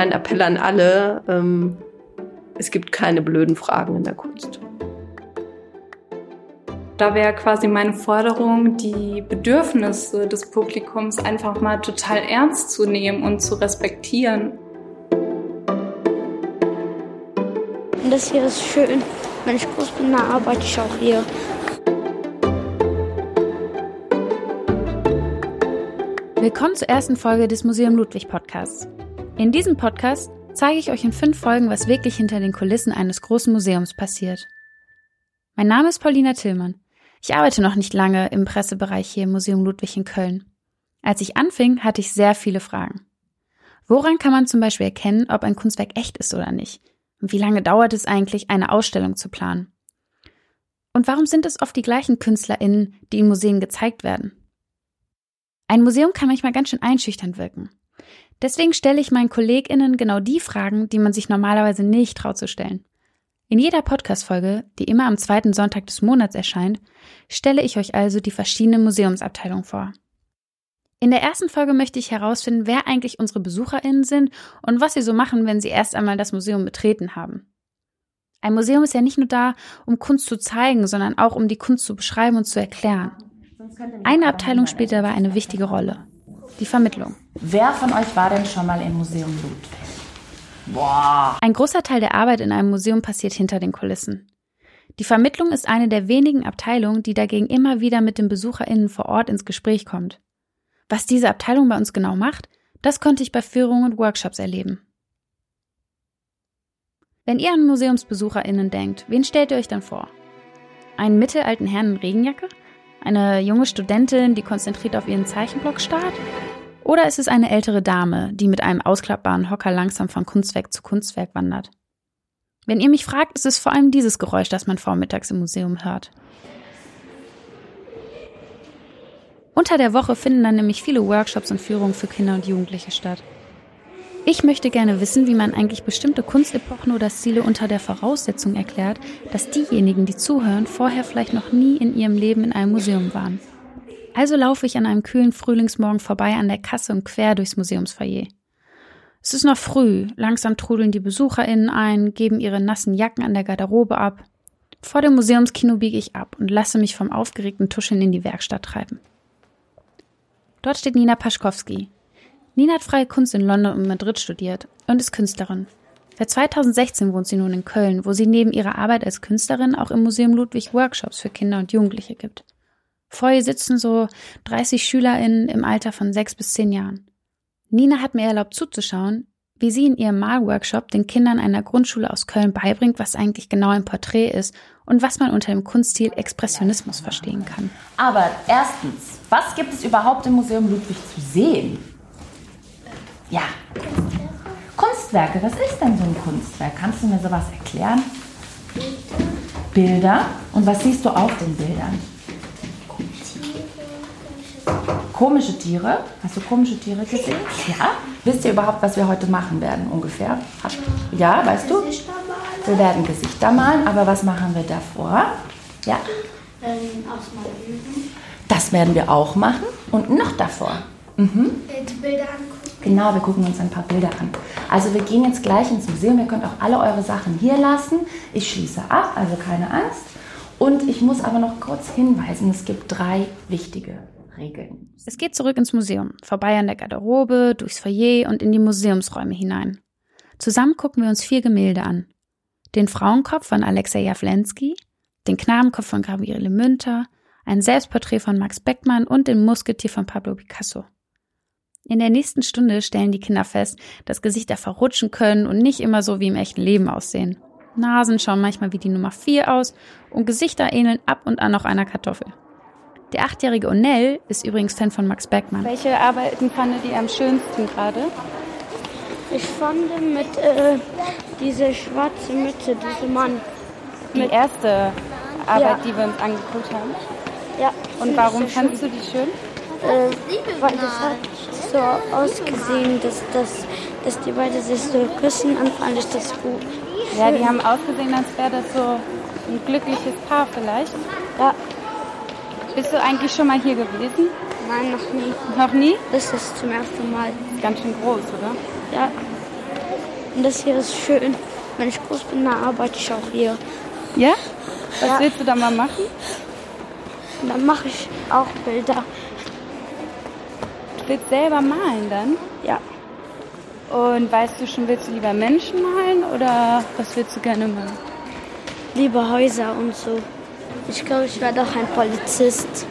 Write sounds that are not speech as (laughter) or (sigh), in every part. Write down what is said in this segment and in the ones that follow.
mein Appell an alle, ähm, es gibt keine blöden Fragen in der Kunst. Da wäre quasi meine Forderung, die Bedürfnisse des Publikums einfach mal total ernst zu nehmen und zu respektieren. Und das hier ist schön. Wenn ich groß bin, dann arbeite ich auch hier. Willkommen zur ersten Folge des Museum Ludwig Podcasts. In diesem Podcast zeige ich euch in fünf Folgen, was wirklich hinter den Kulissen eines großen Museums passiert. Mein Name ist Paulina Tillmann. Ich arbeite noch nicht lange im Pressebereich hier im Museum Ludwig in Köln. Als ich anfing, hatte ich sehr viele Fragen. Woran kann man zum Beispiel erkennen, ob ein Kunstwerk echt ist oder nicht? Und wie lange dauert es eigentlich, eine Ausstellung zu planen? Und warum sind es oft die gleichen KünstlerInnen, die in Museen gezeigt werden? Ein Museum kann manchmal ganz schön einschüchternd wirken. Deswegen stelle ich meinen KollegInnen genau die Fragen, die man sich normalerweise nicht traut zu stellen. In jeder Podcast-Folge, die immer am zweiten Sonntag des Monats erscheint, stelle ich euch also die verschiedenen Museumsabteilungen vor. In der ersten Folge möchte ich herausfinden, wer eigentlich unsere BesucherInnen sind und was sie so machen, wenn sie erst einmal das Museum betreten haben. Ein Museum ist ja nicht nur da, um Kunst zu zeigen, sondern auch um die Kunst zu beschreiben und zu erklären. Eine Abteilung spielt dabei eine wichtige Rolle. Die Vermittlung. Wer von euch war denn schon mal im Museum Ludwig? Boah. Ein großer Teil der Arbeit in einem Museum passiert hinter den Kulissen. Die Vermittlung ist eine der wenigen Abteilungen, die dagegen immer wieder mit den BesucherInnen vor Ort ins Gespräch kommt. Was diese Abteilung bei uns genau macht, das konnte ich bei Führungen und Workshops erleben. Wenn ihr an MuseumsbesucherInnen denkt, wen stellt ihr euch dann vor? Einen mittelalten Herrn in Regenjacke? Eine junge Studentin, die konzentriert auf ihren Zeichenblock starrt? Oder ist es eine ältere Dame, die mit einem ausklappbaren Hocker langsam von Kunstwerk zu Kunstwerk wandert? Wenn ihr mich fragt, ist es vor allem dieses Geräusch, das man vormittags im Museum hört. Unter der Woche finden dann nämlich viele Workshops und Führungen für Kinder und Jugendliche statt. Ich möchte gerne wissen, wie man eigentlich bestimmte Kunstepochen oder Stile unter der Voraussetzung erklärt, dass diejenigen, die zuhören, vorher vielleicht noch nie in ihrem Leben in einem Museum waren. Also laufe ich an einem kühlen Frühlingsmorgen vorbei an der Kasse und quer durchs Museumsfoyer. Es ist noch früh, langsam trudeln die BesucherInnen ein, geben ihre nassen Jacken an der Garderobe ab. Vor dem Museumskino biege ich ab und lasse mich vom aufgeregten Tuscheln in die Werkstatt treiben. Dort steht Nina Paschkowski. Nina hat freie Kunst in London und Madrid studiert und ist Künstlerin. Seit 2016 wohnt sie nun in Köln, wo sie neben ihrer Arbeit als Künstlerin auch im Museum Ludwig Workshops für Kinder und Jugendliche gibt. Vor ihr sitzen so 30 SchülerInnen im Alter von sechs bis zehn Jahren. Nina hat mir erlaubt zuzuschauen, wie sie in ihrem Malworkshop den Kindern einer Grundschule aus Köln beibringt, was eigentlich genau ein Porträt ist und was man unter dem Kunststil Expressionismus verstehen kann. Aber erstens, was gibt es überhaupt im Museum Ludwig zu sehen? Ja. Kunstwerke, was ist denn so ein Kunstwerk? Kannst du mir sowas erklären? Bilder. Und was siehst du auf den Bildern? Komische Tiere. Hast du komische Tiere gesehen? Ja. Wisst ihr überhaupt, was wir heute machen werden ungefähr? Ja, weißt du? Wir werden Gesichter malen, aber was machen wir davor? Ja? Das werden wir auch machen. Und noch davor? Mhm. Bilder angucken. Genau, wir gucken uns ein paar Bilder an. Also wir gehen jetzt gleich ins Museum. Ihr könnt auch alle eure Sachen hier lassen. Ich schließe ab, also keine Angst. Und ich muss aber noch kurz hinweisen, es gibt drei wichtige Regeln. Es geht zurück ins Museum, vorbei an der Garderobe, durchs Foyer und in die Museumsräume hinein. Zusammen gucken wir uns vier Gemälde an. Den Frauenkopf von Alexei Jawlensky, den Knabenkopf von Gabriele Münter, ein Selbstporträt von Max Beckmann und den Musketier von Pablo Picasso. In der nächsten Stunde stellen die Kinder fest, dass Gesichter verrutschen können und nicht immer so wie im echten Leben aussehen. Nasen schauen manchmal wie die Nummer 4 aus und Gesichter ähneln ab und an noch einer Kartoffel. Der achtjährige Onell ist übrigens Fan von Max Beckmann. Welche Arbeiten fandet ihr am schönsten gerade? Ich fand mit äh, diese schwarze Mütze, diese Mann. Die Mit, erste Arbeit, Ja. die wir uns angeguckt haben. ja. Und warum fandst du die schön? Äh, weil das hat so ausgesehen, dass, dass, dass die beiden sich so küssen und fand ich das gut. Ja, die haben ausgesehen, als wäre das so ein glückliches Paar vielleicht. Ja, Bist du eigentlich schon mal hier gewesen? nein, noch nie. Noch nie? Das ist zum ersten Mal. Ganz schön groß, oder? Ja, Und das hier ist schön. Wenn ich groß bin, dann arbeite ich auch hier. Ja? Was Ja. willst du da mal machen? Und dann mache ich auch Bilder. Du willst selber malen dann? Ja, Und weißt du schon, willst du lieber Menschen malen oder was willst du gerne malen? liebe Häuser und so. Ich glaube, ich werde auch ein Polizist.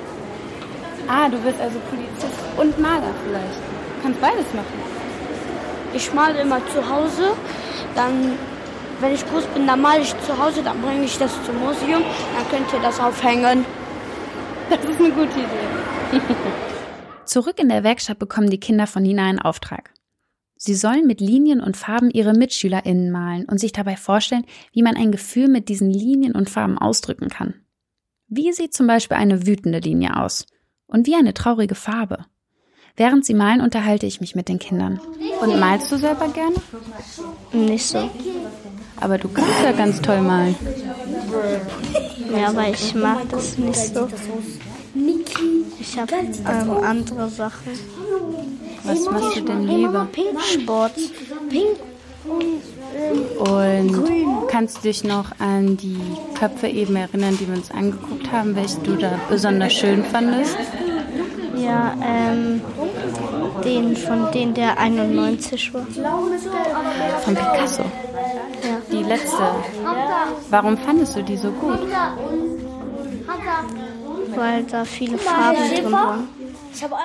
Ah, du bist also Polizist und Maler vielleicht. Du kannst beides machen. Ich male immer zu Hause. Dann, wenn ich groß bin, dann male ich zu Hause. Dann bringe ich das zum Museum. Dann könnt ihr das aufhängen. Das ist eine gute Idee. (laughs) Zurück in der Werkstatt bekommen die Kinder von Nina einen Auftrag. Sie sollen mit Linien und Farben ihre MitschülerInnen malen und sich dabei vorstellen, wie man ein Gefühl mit diesen Linien und Farben ausdrücken kann. Wie sieht zum Beispiel eine wütende Linie aus? Und wie eine traurige Farbe? Während sie malen, unterhalte ich mich mit den Kindern. Und malst du selber gerne? Nicht so. Aber du kannst ja ganz toll malen. Ja, aber ich mag das nicht so. Ich habe ähm, andere Sachen. Was machst du denn lieber? Sport. Und kannst du dich noch an die Köpfe eben erinnern, die wir uns angeguckt haben, welche du da besonders schön fandest? Ja, ähm, den von denen, der 91 war. Von Picasso. Ja. Die letzte. Warum fandest du die so gut? Weil da viele Farben drin waren.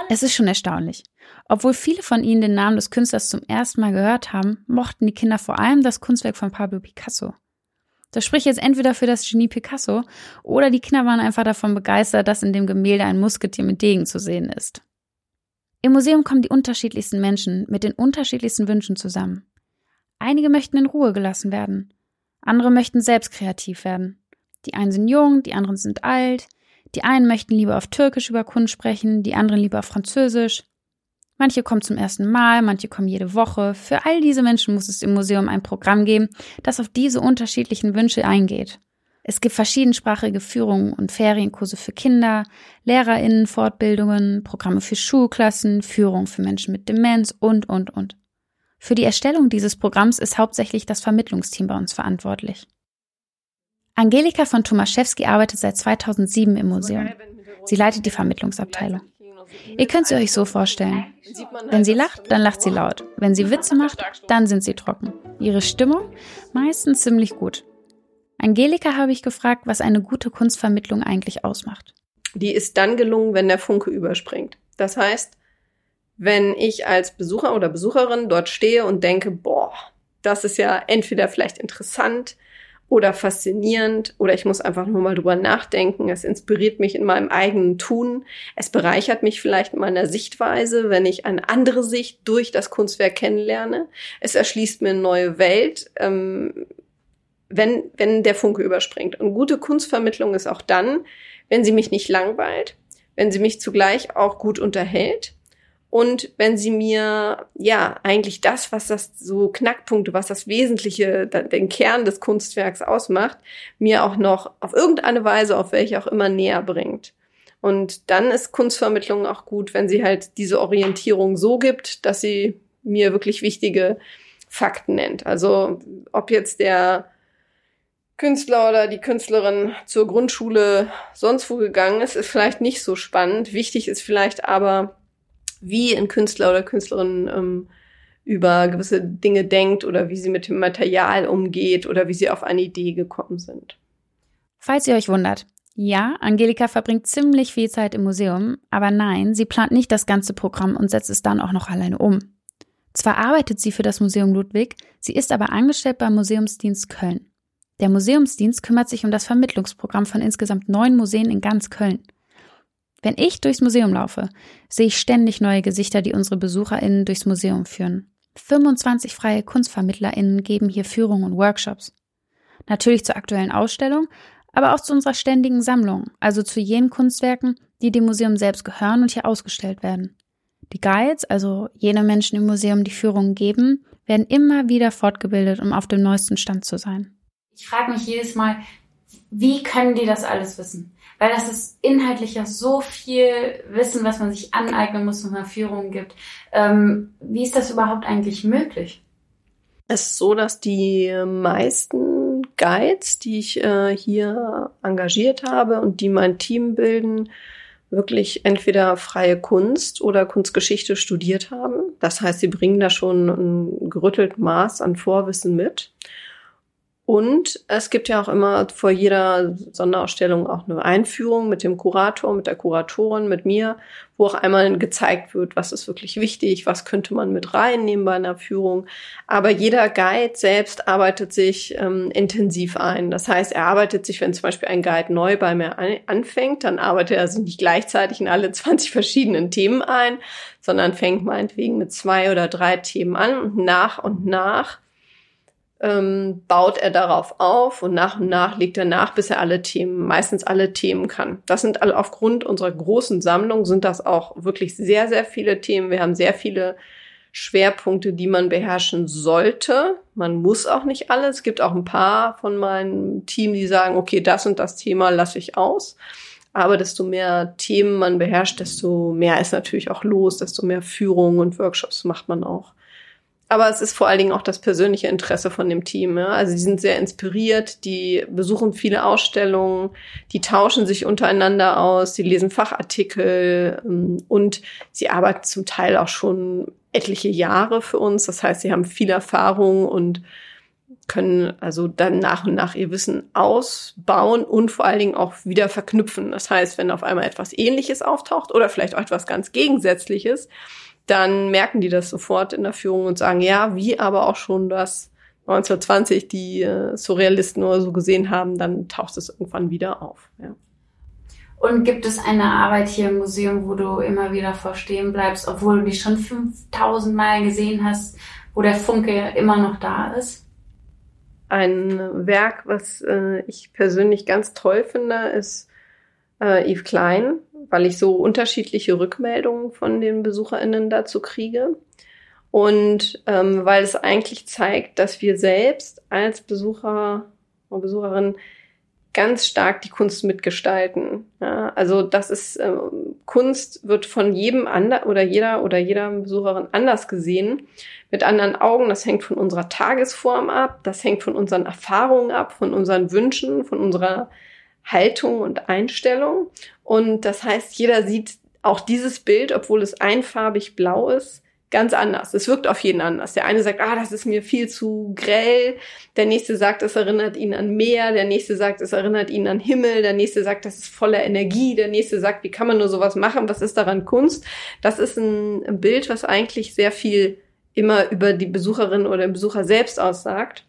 Es ist schon erstaunlich. Obwohl viele von ihnen den Namen des Künstlers zum ersten Mal gehört haben, mochten die Kinder vor allem das Kunstwerk von Pablo Picasso. Das spricht jetzt entweder für das Genie Picasso oder die Kinder waren einfach davon begeistert, dass in dem Gemälde ein Musketier mit Degen zu sehen ist. Im Museum kommen die unterschiedlichsten Menschen mit den unterschiedlichsten Wünschen zusammen. Einige möchten in Ruhe gelassen werden. Andere möchten selbst kreativ werden. Die einen sind jung, die anderen sind alt. Die einen möchten lieber auf Türkisch über Kunst sprechen, die anderen lieber auf Französisch. Manche kommen zum ersten Mal, manche kommen jede Woche. Für all diese Menschen muss es im Museum ein Programm geben, das auf diese unterschiedlichen Wünsche eingeht. Es gibt verschiedensprachige Führungen und Ferienkurse für Kinder, LehrerInnen, Fortbildungen, Programme für Schulklassen, Führung für Menschen mit Demenz und, und, und. Für die Erstellung dieses Programms ist hauptsächlich das Vermittlungsteam bei uns verantwortlich. Angelika von Tomaszewski arbeitet seit 2007 im Museum. Sie leitet die Vermittlungsabteilung. Ihr könnt sie euch so vorstellen. Wenn sie lacht, dann lacht sie laut. Wenn sie Witze macht, dann sind sie trocken. Ihre Stimmung? Meistens ziemlich gut. Angelika habe ich gefragt, was eine gute Kunstvermittlung eigentlich ausmacht. Die ist dann gelungen, wenn der Funke überspringt. Das heißt, wenn ich als Besucher oder Besucherin dort stehe und denke, boah, das ist ja entweder vielleicht interessant oder faszinierend oder ich muss einfach nur mal drüber nachdenken. Es inspiriert mich in meinem eigenen Tun. Es bereichert mich vielleicht in meiner Sichtweise, wenn ich eine andere Sicht durch das Kunstwerk kennenlerne. Es erschließt mir eine neue Welt, ähm, wenn, wenn der Funke überspringt. Und gute Kunstvermittlung ist auch dann, wenn sie mich nicht langweilt, wenn sie mich zugleich auch gut unterhält und wenn sie mir ja eigentlich das, was das so Knackpunkte, was das Wesentliche, den Kern des Kunstwerks ausmacht, mir auch noch auf irgendeine Weise, auf welche auch immer näher bringt. Und dann ist Kunstvermittlung auch gut, wenn sie halt diese Orientierung so gibt, dass sie mir wirklich wichtige Fakten nennt. Also ob jetzt der Künstler oder die Künstlerin zur Grundschule sonst wo gegangen ist, ist vielleicht nicht so spannend. Wichtig ist vielleicht aber, wie ein Künstler oder Künstlerin ähm, über gewisse Dinge denkt oder wie sie mit dem Material umgeht oder wie sie auf eine Idee gekommen sind. Falls ihr euch wundert, ja, Angelika verbringt ziemlich viel Zeit im Museum, aber nein, sie plant nicht das ganze Programm und setzt es dann auch noch alleine um. Zwar arbeitet sie für das Museum Ludwig, sie ist aber angestellt beim Museumsdienst Köln. Der Museumsdienst kümmert sich um das Vermittlungsprogramm von insgesamt neun Museen in ganz Köln. Wenn ich durchs Museum laufe, sehe ich ständig neue Gesichter, die unsere BesucherInnen durchs Museum führen. 25 freie KunstvermittlerInnen geben hier Führungen und Workshops. Natürlich zur aktuellen Ausstellung, aber auch zu unserer ständigen Sammlung, also zu jenen Kunstwerken, die dem Museum selbst gehören und hier ausgestellt werden. Die Guides, also jene Menschen im Museum, die Führungen geben, werden immer wieder fortgebildet, um auf dem neuesten Stand zu sein. Ich frage mich jedes Mal, wie können die das alles wissen? Weil das ist inhaltlich ja so viel Wissen, was man sich aneignen muss, wenn man Führungen gibt. Ähm, wie ist das überhaupt eigentlich möglich? Es ist so, dass die meisten Guides, die ich äh, hier engagiert habe und die mein Team bilden, wirklich entweder freie Kunst oder Kunstgeschichte studiert haben. Das heißt, sie bringen da schon ein gerüttelt Maß an Vorwissen mit. Und es gibt ja auch immer vor jeder Sonderausstellung auch eine Einführung mit dem Kurator, mit der Kuratorin, mit mir, wo auch einmal gezeigt wird, was ist wirklich wichtig, was könnte man mit reinnehmen bei einer Führung. Aber jeder Guide selbst arbeitet sich ähm, intensiv ein. Das heißt, er arbeitet sich, wenn zum Beispiel ein Guide neu bei mir anfängt, dann arbeitet er sich nicht gleichzeitig in alle (laughs) 20 verschiedenen Themen ein, sondern fängt meinetwegen mit zwei oder drei Themen an und nach und nach ähm, baut er darauf auf und nach und nach legt er nach, bis er alle Themen, meistens alle Themen kann. Das sind alle aufgrund unserer großen Sammlung sind das auch wirklich sehr, sehr viele Themen. Wir haben sehr viele Schwerpunkte, die man beherrschen sollte. Man muss auch nicht alles. Es gibt auch ein paar von meinem Team, die sagen, okay, das und das Thema lasse ich aus. Aber desto mehr Themen man beherrscht, desto mehr ist natürlich auch los, desto mehr Führungen und Workshops macht man auch. Aber es ist vor allen Dingen auch das persönliche Interesse von dem Team. Ja? Also die sind sehr inspiriert, die besuchen viele Ausstellungen, die tauschen sich untereinander aus, die lesen Fachartikel ähm, und sie arbeiten zum Teil auch schon etliche Jahre für uns. Das heißt, sie haben viel Erfahrung und können also dann nach und nach ihr Wissen ausbauen und vor allen Dingen auch wieder verknüpfen. Das heißt, wenn auf einmal etwas Ähnliches auftaucht oder vielleicht auch etwas ganz Gegensätzliches, dann merken die das sofort in der Führung und sagen, ja, wie aber auch schon das 1920 die äh, Surrealisten oder so gesehen haben, dann taucht es irgendwann wieder auf. Ja. Und gibt es eine Arbeit hier im Museum, wo du immer wieder vorstehen bleibst, obwohl du die schon 5000 Mal gesehen hast, wo der Funke immer noch da ist? Ein Werk, was äh, ich persönlich ganz toll finde, ist äh, Yves Klein, weil ich so unterschiedliche Rückmeldungen von den BesucherInnen dazu kriege. Und ähm, weil es eigentlich zeigt, dass wir selbst als Besucher und Besucherin ganz stark die Kunst mitgestalten. Ja, also das ist äh, Kunst wird von jedem ander oder jeder oder jeder Besucherin anders gesehen, mit anderen Augen. Das hängt von unserer Tagesform ab, das hängt von unseren Erfahrungen ab, von unseren Wünschen, von unserer Haltung und Einstellung. Und das heißt, jeder sieht auch dieses Bild, obwohl es einfarbig blau ist, ganz anders. Es wirkt auf jeden anders. Der eine sagt, ah, das ist mir viel zu grell. Der nächste sagt, es erinnert ihn an Meer. Der nächste sagt, es erinnert ihn an Himmel. Der nächste sagt, das ist voller Energie. Der nächste sagt, wie kann man nur sowas machen? Was ist daran Kunst? Das ist ein Bild, was eigentlich sehr viel immer über die Besucherin oder den Besucher selbst aussagt.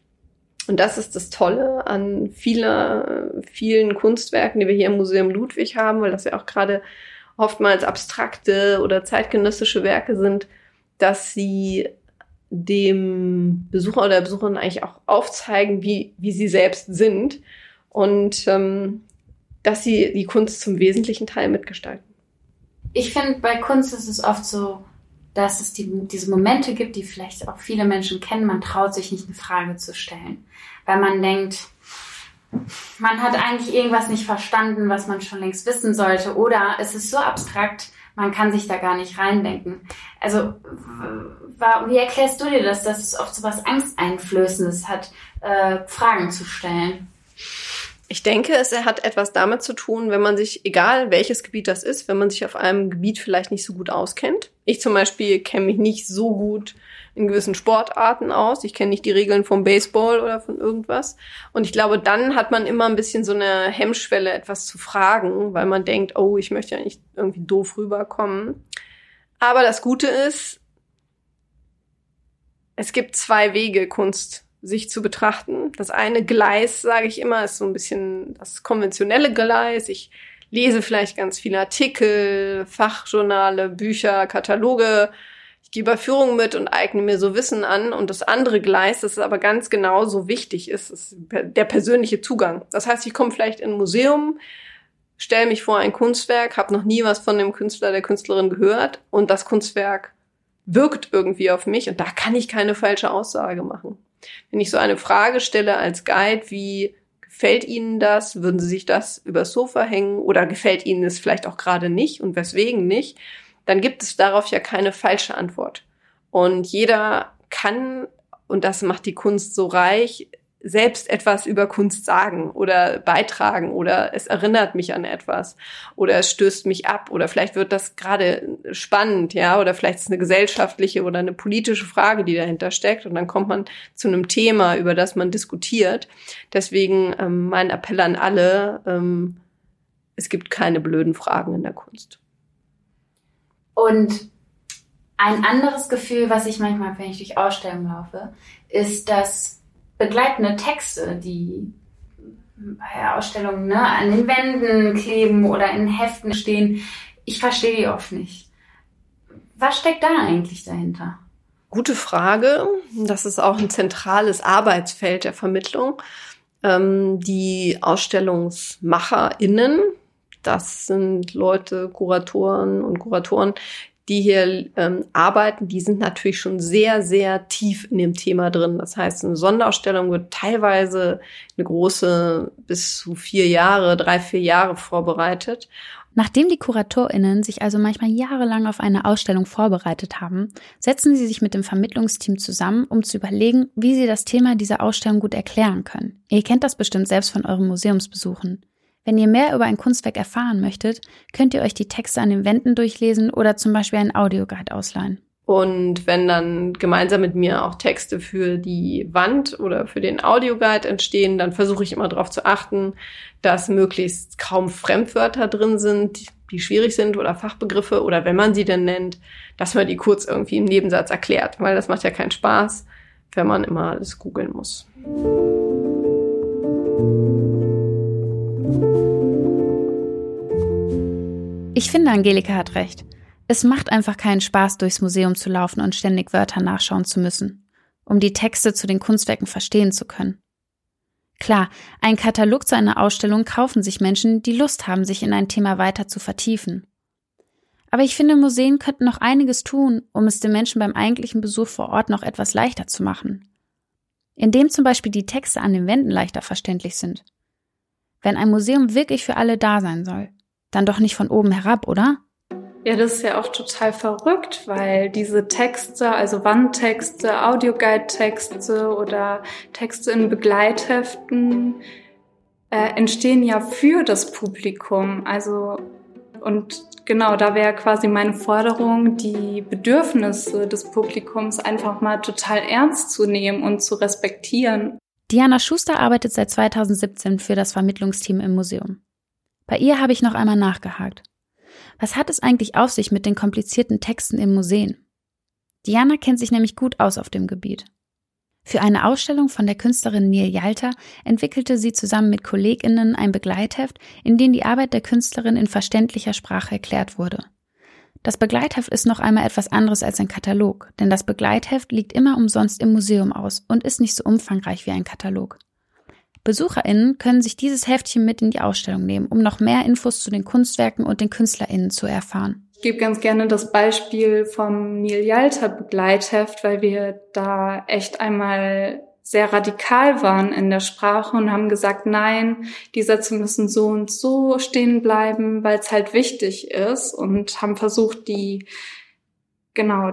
Und das ist das Tolle an vieler, vielen Kunstwerken, die wir hier im Museum Ludwig haben, weil das ja auch gerade oftmals abstrakte oder zeitgenössische Werke sind, dass sie dem Besucher oder der Besucherin eigentlich auch aufzeigen, wie, wie sie selbst sind und ähm, dass sie die Kunst zum wesentlichen Teil mitgestalten. Ich finde, bei Kunst ist es oft so, dass es die, diese Momente gibt, die vielleicht auch viele Menschen kennen. Man traut sich nicht eine Frage zu stellen, weil man denkt, man hat eigentlich irgendwas nicht verstanden, was man schon längst wissen sollte, oder es ist so abstrakt, man kann sich da gar nicht reindenken. Also, wie erklärst du dir das, dass es oft so was Angsteinflößendes hat, äh, Fragen zu stellen? Ich denke, es hat etwas damit zu tun, wenn man sich, egal welches Gebiet das ist, wenn man sich auf einem Gebiet vielleicht nicht so gut auskennt. Ich zum Beispiel kenne mich nicht so gut in gewissen Sportarten aus. Ich kenne nicht die Regeln vom Baseball oder von irgendwas. Und ich glaube, dann hat man immer ein bisschen so eine Hemmschwelle, etwas zu fragen, weil man denkt, oh, ich möchte ja nicht irgendwie doof rüberkommen. Aber das Gute ist, es gibt zwei Wege, Kunst sich zu betrachten. Das eine Gleis, sage ich immer, ist so ein bisschen das konventionelle Gleis. Ich lese vielleicht ganz viele Artikel, Fachjournale, Bücher, Kataloge. Ich gebe Führungen mit und eigne mir so Wissen an. Und das andere Gleis, das aber ganz genauso wichtig ist, ist der persönliche Zugang. Das heißt, ich komme vielleicht in ein Museum, stelle mich vor ein Kunstwerk, habe noch nie was von dem Künstler, der Künstlerin gehört und das Kunstwerk wirkt irgendwie auf mich und da kann ich keine falsche Aussage machen. Wenn ich so eine Frage stelle als Guide, wie gefällt Ihnen das? Würden Sie sich das übers Sofa hängen? Oder gefällt Ihnen es vielleicht auch gerade nicht und weswegen nicht? Dann gibt es darauf ja keine falsche Antwort. Und jeder kann und das macht die Kunst so reich, selbst etwas über Kunst sagen oder beitragen oder es erinnert mich an etwas oder es stößt mich ab oder vielleicht wird das gerade spannend, ja, oder vielleicht ist es eine gesellschaftliche oder eine politische Frage, die dahinter steckt und dann kommt man zu einem Thema, über das man diskutiert. Deswegen ähm, mein Appell an alle, ähm, es gibt keine blöden Fragen in der Kunst. Und ein anderes Gefühl, was ich manchmal, wenn ich durch Ausstellungen laufe, ist, dass begleitende Texte, die bei Ausstellungen ne, an den Wänden kleben oder in Heften stehen, ich verstehe die oft nicht. Was steckt da eigentlich dahinter? Gute Frage. Das ist auch ein zentrales Arbeitsfeld der Vermittlung. Ähm, die AusstellungsmacherInnen, das sind Leute, Kuratoren und Kuratoren, die hier ähm, arbeiten, die sind natürlich schon sehr, sehr tief in dem Thema drin. Das heißt, eine Sonderausstellung wird teilweise eine große bis zu vier Jahre, drei, vier Jahre vorbereitet. Nachdem die KuratorInnen sich also manchmal jahrelang auf eine Ausstellung vorbereitet haben, setzen sie sich mit dem Vermittlungsteam zusammen, um zu überlegen, wie sie das Thema dieser Ausstellung gut erklären können. Ihr kennt das bestimmt selbst von euren Museumsbesuchen. Wenn ihr mehr über ein Kunstwerk erfahren möchtet, könnt ihr euch die Texte an den Wänden durchlesen oder zum Beispiel einen Audioguide ausleihen. Und wenn dann gemeinsam mit mir auch Texte für die Wand oder für den Audioguide entstehen, dann versuche ich immer darauf zu achten, dass möglichst kaum Fremdwörter drin sind, die schwierig sind oder Fachbegriffe oder wenn man sie denn nennt, dass man die kurz irgendwie im Nebensatz erklärt, weil das macht ja keinen Spaß, wenn man immer alles googeln muss. Ich finde, Angelika hat recht. Es macht einfach keinen Spaß, durchs Museum zu laufen und ständig Wörter nachschauen zu müssen, um die Texte zu den Kunstwerken verstehen zu können. Klar, ein Katalog zu einer Ausstellung kaufen sich Menschen, die Lust haben, sich in ein Thema weiter zu vertiefen. Aber ich finde, Museen könnten noch einiges tun, um es den Menschen beim eigentlichen Besuch vor Ort noch etwas leichter zu machen. Indem zum Beispiel die Texte an den Wänden leichter verständlich sind. Wenn ein Museum wirklich für alle da sein soll, dann doch nicht von oben herab, oder? Ja, das ist ja auch total verrückt, weil diese Texte, also Wandtexte, Audioguide-Texte oder Texte in Begleitheften äh, entstehen ja für das Publikum. Also und genau, da wäre quasi meine Forderung, die Bedürfnisse des Publikums einfach mal total ernst zu nehmen und zu respektieren. Diana Schuster arbeitet seit 2017 für das Vermittlungsteam im Museum. Bei ihr habe ich noch einmal nachgehakt. Was hat es eigentlich auf sich mit den komplizierten Texten im Museen? Diana kennt sich nämlich gut aus auf dem Gebiet. Für eine Ausstellung von der Künstlerin Neil Yalta entwickelte sie zusammen mit KollegInnen ein Begleitheft, in dem die Arbeit der Künstlerin in verständlicher Sprache erklärt wurde. Das Begleitheft ist noch einmal etwas anderes als ein Katalog, denn das Begleitheft liegt immer umsonst im Museum aus und ist nicht so umfangreich wie ein Katalog. BesucherInnen können sich dieses Heftchen mit in die Ausstellung nehmen, um noch mehr Infos zu den Kunstwerken und den KünstlerInnen zu erfahren. Ich gebe ganz gerne das Beispiel vom Neil Yalta Begleitheft, weil wir da echt einmal sehr radikal waren in der Sprache und haben gesagt, nein, die Sätze müssen so und so stehen bleiben, weil es halt wichtig ist und haben versucht, die genau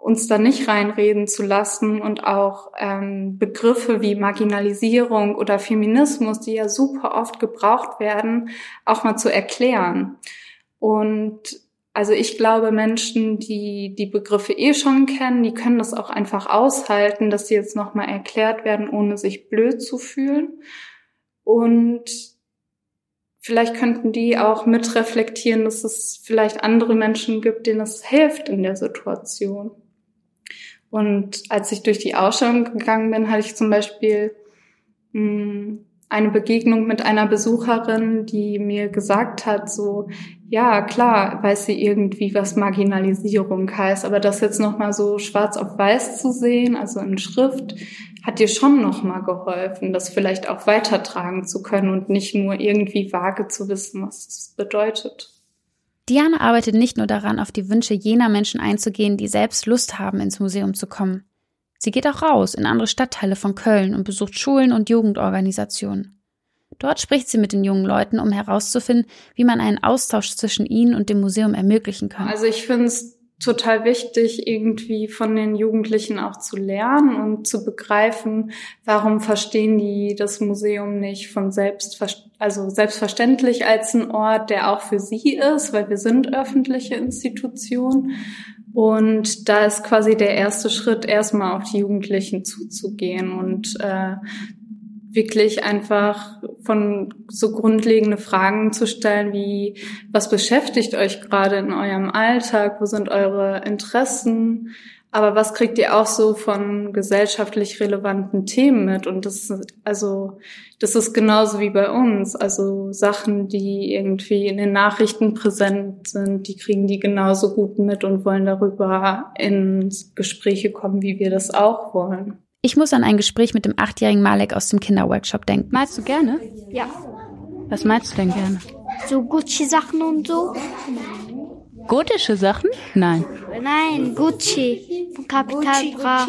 uns da nicht reinreden zu lassen und auch ähm, Begriffe wie Marginalisierung oder Feminismus, die ja super oft gebraucht werden, auch mal zu erklären. Und also ich glaube, Menschen, die die Begriffe eh schon kennen, die können das auch einfach aushalten, dass sie jetzt nochmal erklärt werden, ohne sich blöd zu fühlen. Und vielleicht könnten die auch mitreflektieren, dass es vielleicht andere Menschen gibt, denen es hilft in der Situation. Und als ich durch die Ausstellung gegangen bin, hatte ich zum Beispiel hm, eine Begegnung mit einer Besucherin, die mir gesagt hat, so, ja, klar, weiß sie irgendwie, was Marginalisierung heißt, aber das jetzt nochmal so schwarz auf weiß zu sehen, also in Schrift, hat dir schon nochmal geholfen, das vielleicht auch weitertragen zu können und nicht nur irgendwie vage zu wissen, was es bedeutet. Diana arbeitet nicht nur daran, auf die Wünsche jener Menschen einzugehen, die selbst Lust haben, ins Museum zu kommen. Sie geht auch raus in andere Stadtteile von Köln und besucht Schulen und Jugendorganisationen. Dort spricht sie mit den jungen Leuten, um herauszufinden, wie man einen Austausch zwischen ihnen und dem Museum ermöglichen kann. Also ich finde es total wichtig, irgendwie von den Jugendlichen auch zu lernen und zu begreifen, warum verstehen die das Museum nicht von selbst, also selbstverständlich als ein Ort, der auch für sie ist, weil wir sind öffentliche Institutionen. Und da ist quasi der erste Schritt, erstmal auf die Jugendlichen zuzugehen und äh, wirklich einfach von so grundlegende Fragen zu stellen wie, was beschäftigt euch gerade in eurem Alltag? Wo sind eure Interessen? Aber was kriegt ihr auch so von gesellschaftlich relevanten Themen mit? Und das ist, also, das ist genauso wie bei uns. Also Sachen, die irgendwie in den Nachrichten präsent sind, die kriegen die genauso gut mit und wollen darüber in Gespräche kommen, wie wir das auch wollen. Ich muss an ein Gespräch mit dem achtjährigen Malek aus dem Kinderworkshop denken. Malst du gerne? Ja. Was malst du denn gerne? So Gucci-Sachen und so. Gotische Sachen? Nein. Nein, Gucci. Von Capital Bra.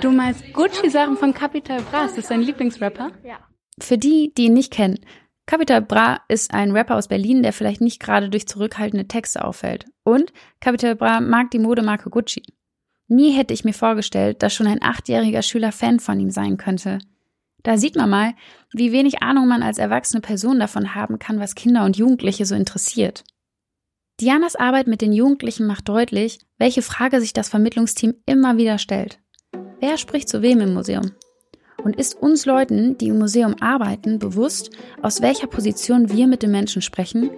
Du meinst Gucci-Sachen von Capital Bra? Ist das dein Lieblingsrapper? Ja. Für die, die ihn nicht kennen, Capital Bra ist ein Rapper aus Berlin, der vielleicht nicht gerade durch zurückhaltende Texte auffällt. Und Capital Bra mag die Modemarke Gucci. Nie hätte ich mir vorgestellt, dass schon ein achtjähriger Schüler Fan von ihm sein könnte. Da sieht man mal, wie wenig Ahnung man als erwachsene Person davon haben kann, was Kinder und Jugendliche so interessiert. Dianas Arbeit mit den Jugendlichen macht deutlich, welche Frage sich das Vermittlungsteam immer wieder stellt. Wer spricht zu wem im Museum? Und ist uns Leuten, die im Museum arbeiten, bewusst, aus welcher Position wir mit den Menschen sprechen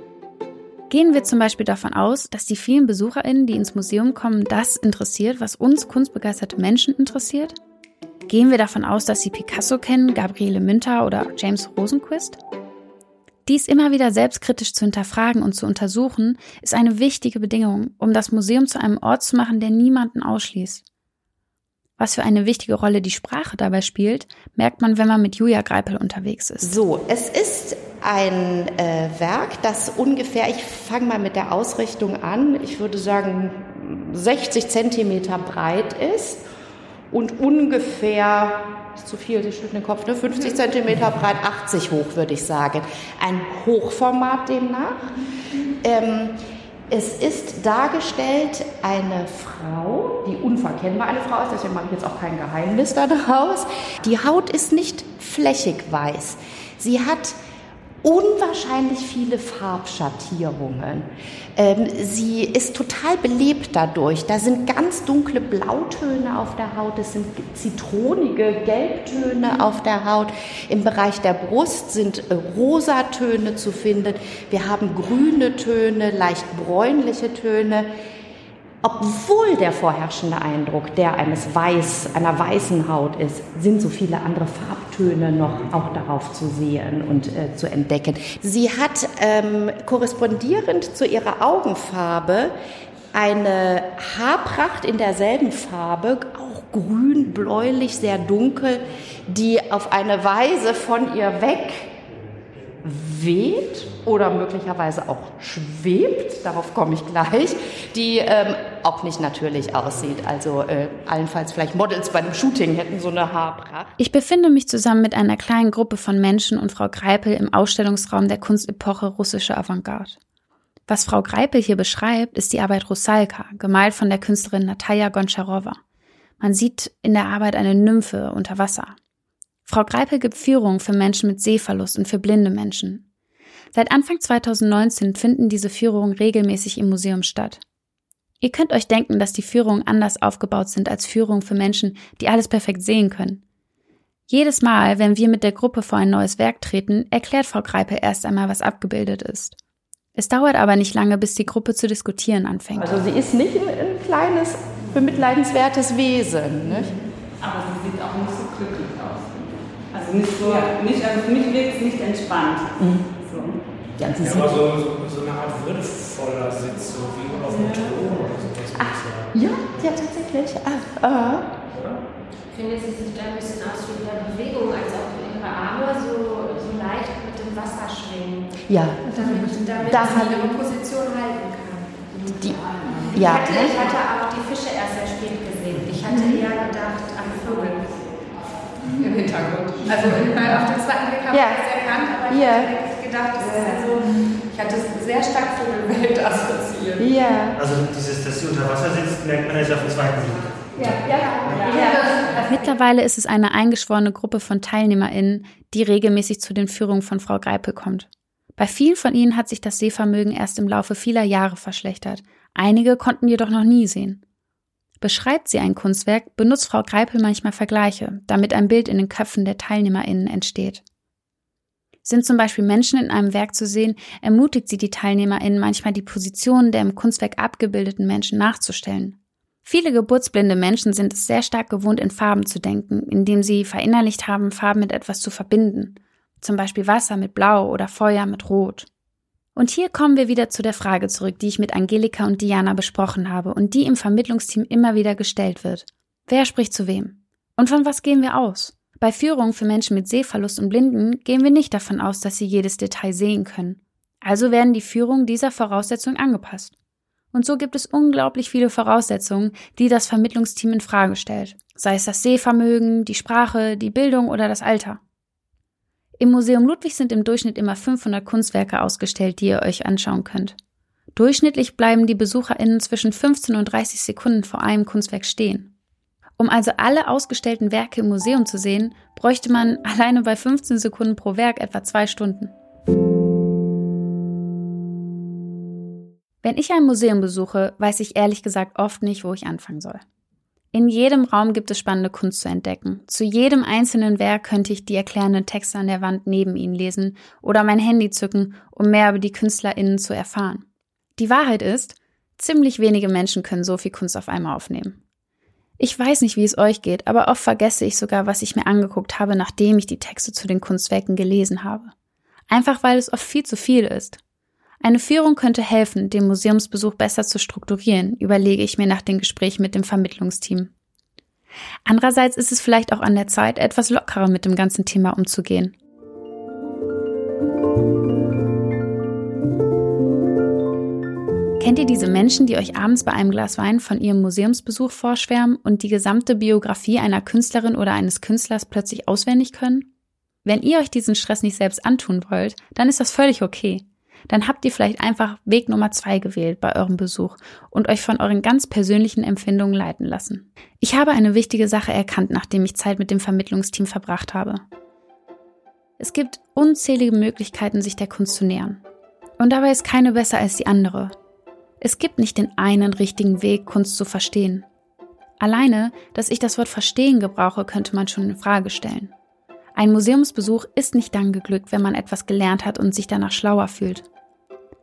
Gehen wir zum Beispiel davon aus, dass die vielen BesucherInnen, die ins Museum kommen, das interessiert, was uns kunstbegeisterte Menschen interessiert? Gehen wir davon aus, dass sie Picasso kennen, Gabriele Münter oder James Rosenquist? Dies immer wieder selbstkritisch zu hinterfragen und zu untersuchen, ist eine wichtige Bedingung, um das Museum zu einem Ort zu machen, der niemanden ausschließt. Was für eine wichtige Rolle die Sprache dabei spielt, merkt man, wenn man mit Julia Greipel unterwegs ist. So, es ist ein äh, Werk, das ungefähr, ich fange mal mit der Ausrichtung an, ich würde sagen 60 Zentimeter breit ist und ungefähr, ist zu viel, ich den Kopf, ne, 50 Zentimeter breit, 80 hoch würde ich sagen. Ein Hochformat demnach. Ähm, es ist dargestellt eine Frau, die unverkennbar eine Frau ist, deswegen mache ich jetzt auch kein Geheimnis daraus. Die Haut ist nicht flächig weiß. Sie hat unwahrscheinlich viele Farbschattierungen. Ähm, sie ist total belebt dadurch. Da sind ganz dunkle Blautöne auf der Haut, es sind zitronige Gelbtöne auf der Haut. Im Bereich der Brust sind äh, Rosatöne zu finden. Wir haben grüne Töne, leicht bräunliche Töne obwohl der vorherrschende Eindruck der eines Weiß, einer weißen Haut ist, sind so viele andere Farbtöne noch auch darauf zu sehen und äh, zu entdecken. Sie hat ähm, korrespondierend zu ihrer Augenfarbe eine Haarpracht in derselben Farbe, auch grün, bläulich, sehr dunkel, die auf eine Weise von ihr weg weht oder möglicherweise auch schwebt, darauf komme ich gleich, die ähm, auch nicht natürlich aussieht. Also äh, allenfalls vielleicht Models bei dem Shooting hätten so eine Haarpracht. Ich befinde mich zusammen mit einer kleinen Gruppe von Menschen und Frau Greipel im Ausstellungsraum der Kunstepoche russische Avantgarde. Was Frau Greipel hier beschreibt, ist die Arbeit Rusalka, gemalt von der Künstlerin Natalia Goncharova. Man sieht in der Arbeit eine Nymphe unter Wasser. Frau Greipel gibt Führungen für Menschen mit Sehverlust und für blinde Menschen. Seit Anfang 2019 finden diese Führungen regelmäßig im Museum statt. Ihr könnt euch denken, dass die Führungen anders aufgebaut sind als Führungen für Menschen, die alles perfekt sehen können. Jedes Mal, wenn wir mit der Gruppe vor ein neues Werk treten, erklärt Frau Greipel erst einmal, was abgebildet ist. Es dauert aber nicht lange, bis die Gruppe zu diskutieren anfängt. Also sie ist nicht ein, ein kleines, bemitleidenswertes Wesen. Nicht? Aber sie sieht auch nicht so glücklich also nicht so, ja. nicht, also für mich wirkt es nicht entspannt. Mhm. So. Ja, ja aber so, so, so, eine Art würdevoller Sitz, so wie auf dem Thron oder sowas. Ach, ja, ja, tatsächlich. Ah, uh. Ich finde, sie sieht ein bisschen aus wie ihre Bewegung, als ob ihre Arme so, so leicht mit dem Wasser schwingen. Ja. Damit, damit da sie ihre Position halten kann. Die, ja. Ich hatte, ich hatte auch die Fische erst sehr spät gesehen. Ich hatte mhm. eher gedacht an Vögel im Hintergrund. Also auf dem zweiten Blick habe ja. ich das erkannt, aber ich ja. habe gedacht, das ist also Ich hatte sehr stark Vogelwelt (laughs) assoziiert. Ja. Also dieses, dass sie unter Wasser sitzt, merkt man jetzt auf dem zweiten Blick. Ja, ja, ja. ja. Mittlerweile ist es eine eingeschworene Gruppe von TeilnehmerInnen, die regelmäßig zu den Führungen von Frau Greipel kommt. Bei vielen von ihnen hat sich das Sehvermögen erst im Laufe vieler Jahre verschlechtert. Einige konnten jedoch noch nie sehen. Beschreibt sie ein Kunstwerk, benutzt Frau Greipel manchmal Vergleiche, damit ein Bild in den Köpfen der TeilnehmerInnen entsteht. Sind zum Beispiel Menschen in einem Werk zu sehen, ermutigt sie die TeilnehmerInnen manchmal die Positionen der im Kunstwerk abgebildeten Menschen nachzustellen. Viele geburtsblinde Menschen sind es sehr stark gewohnt, in Farben zu denken, indem sie verinnerlicht haben, Farben mit etwas zu verbinden. Zum Beispiel Wasser mit Blau oder Feuer mit Rot. Und hier kommen wir wieder zu der Frage zurück, die ich mit Angelika und Diana besprochen habe und die im Vermittlungsteam immer wieder gestellt wird. Wer spricht zu wem? Und von was gehen wir aus? Bei Führungen für Menschen mit Sehverlust und Blinden gehen wir nicht davon aus, dass sie jedes Detail sehen können. Also werden die Führungen dieser Voraussetzung angepasst. Und so gibt es unglaublich viele Voraussetzungen, die das Vermittlungsteam in Frage stellt. Sei es das Sehvermögen, die Sprache, die Bildung oder das Alter. Im Museum Ludwig sind im Durchschnitt immer 500 Kunstwerke ausgestellt, die ihr euch anschauen könnt. Durchschnittlich bleiben die BesucherInnen zwischen 15 und 30 Sekunden vor einem Kunstwerk stehen. Um also alle ausgestellten Werke im Museum zu sehen, bräuchte man (laughs) alleine bei 15 Sekunden pro Werk etwa zwei Stunden. Wenn ich ein Museum besuche, weiß ich ehrlich gesagt oft nicht, wo ich anfangen soll. In jedem Raum gibt es spannende Kunst zu entdecken. Zu jedem einzelnen Werk könnte ich die erklärenden Texte an der Wand neben ihnen lesen oder mein Handy zücken, um mehr über die KünstlerInnen zu erfahren. Die Wahrheit ist, ziemlich wenige Menschen können so viel Kunst auf einmal aufnehmen. Ich weiß nicht, wie es euch geht, aber oft vergesse ich sogar, was ich mir angeguckt habe, nachdem ich die Texte zu den Kunstwerken gelesen habe. Einfach weil es oft viel zu viel ist. Eine Führung könnte helfen, den Museumsbesuch besser zu strukturieren, überlege ich mir nach dem Gespräch mit dem Vermittlungsteam. Andererseits ist es vielleicht auch an der Zeit, etwas lockerer mit dem ganzen Thema umzugehen. Kennt ihr diese Menschen, die euch abends bei einem Glas Wein von ihrem Museumsbesuch vorschwärmen und die gesamte Biografie einer Künstlerin oder eines Künstlers plötzlich auswendig können? Wenn ihr euch diesen Stress nicht selbst antun wollt, dann ist das völlig okay dann habt ihr vielleicht einfach Weg Nummer zwei gewählt bei eurem Besuch und euch von euren ganz persönlichen Empfindungen leiten lassen. Ich habe eine wichtige Sache erkannt, nachdem ich Zeit mit dem Vermittlungsteam verbracht habe. Es gibt unzählige Möglichkeiten, sich der Kunst zu nähern. Und dabei ist keine besser als die andere. Es gibt nicht den einen richtigen Weg, Kunst zu verstehen. Alleine, dass ich das Wort verstehen gebrauche, könnte man schon in Frage stellen. Ein Museumsbesuch ist nicht dann geglückt, wenn man etwas gelernt hat und sich danach schlauer fühlt.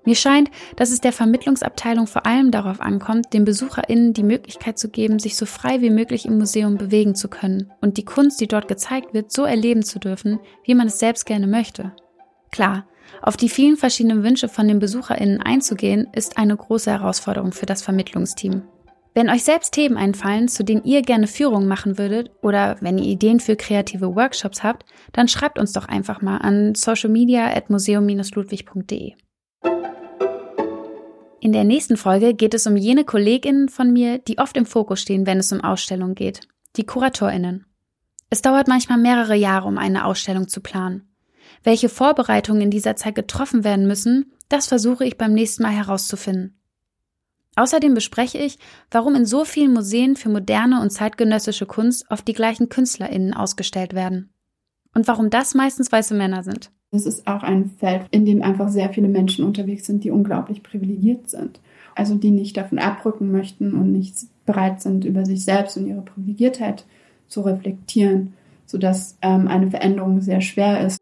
Mir scheint, dass es der Vermittlungsabteilung vor allem darauf ankommt, den BesucherInnen die Möglichkeit zu geben, sich so frei wie möglich im Museum bewegen zu können und die Kunst, die dort gezeigt wird, so erleben zu dürfen, wie man es selbst gerne möchte. Klar, auf die vielen verschiedenen Wünsche von den BesucherInnen einzugehen, ist eine große Herausforderung für das Vermittlungsteam. Wenn euch selbst Themen einfallen, zu denen ihr gerne Führungen machen würdet oder wenn ihr Ideen für kreative Workshops habt, dann schreibt uns doch einfach mal an socialmedia@museum-ludwig.de. In der nächsten Folge geht es um jene KollegInnen von mir, die oft im Fokus stehen, wenn es um Ausstellungen geht. Die KuratorInnen. Es dauert manchmal mehrere Jahre, um eine Ausstellung zu planen. Welche Vorbereitungen in dieser Zeit getroffen werden müssen, das versuche ich beim nächsten Mal herauszufinden. Außerdem bespreche ich, warum in so vielen Museen für moderne und zeitgenössische Kunst oft die gleichen KünstlerInnen ausgestellt werden. Und warum das meistens weiße Männer sind. Es ist auch ein Feld, in dem einfach sehr viele Menschen unterwegs sind, die unglaublich privilegiert sind. Also die nicht davon abrücken möchten und nicht bereit sind, über sich selbst und ihre Privilegiertheit zu reflektieren, sodass ähm, eine Veränderung sehr schwer ist.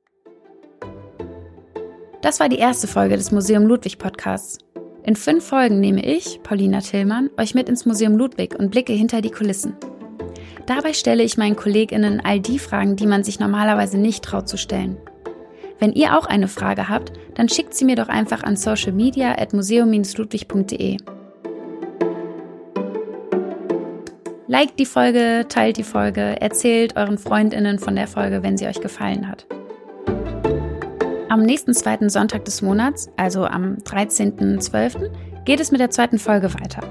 Das war die erste Folge des Museum Ludwig Podcasts. In fünf Folgen nehme ich, Paulina Tillmann, euch mit ins Museum Ludwig und blicke hinter die Kulissen. Dabei stelle ich meinen KollegInnen all die Fragen, die man sich normalerweise nicht traut zu stellen. Wenn ihr auch eine Frage habt, dann schickt sie mir doch einfach an socialmedia.museum-ludwig.de. Liked die Folge, teilt die Folge, erzählt euren FreundInnen von der Folge, wenn sie euch gefallen hat. Am nächsten zweiten Sonntag des Monats, also am 13.12., geht es mit der zweiten Folge weiter.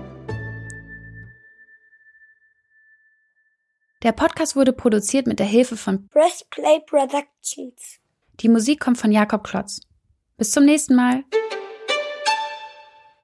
Der Podcast wurde produziert mit der Hilfe von Press Play Productions. Die Musik kommt von Jakob Klotz. Bis zum nächsten Mal.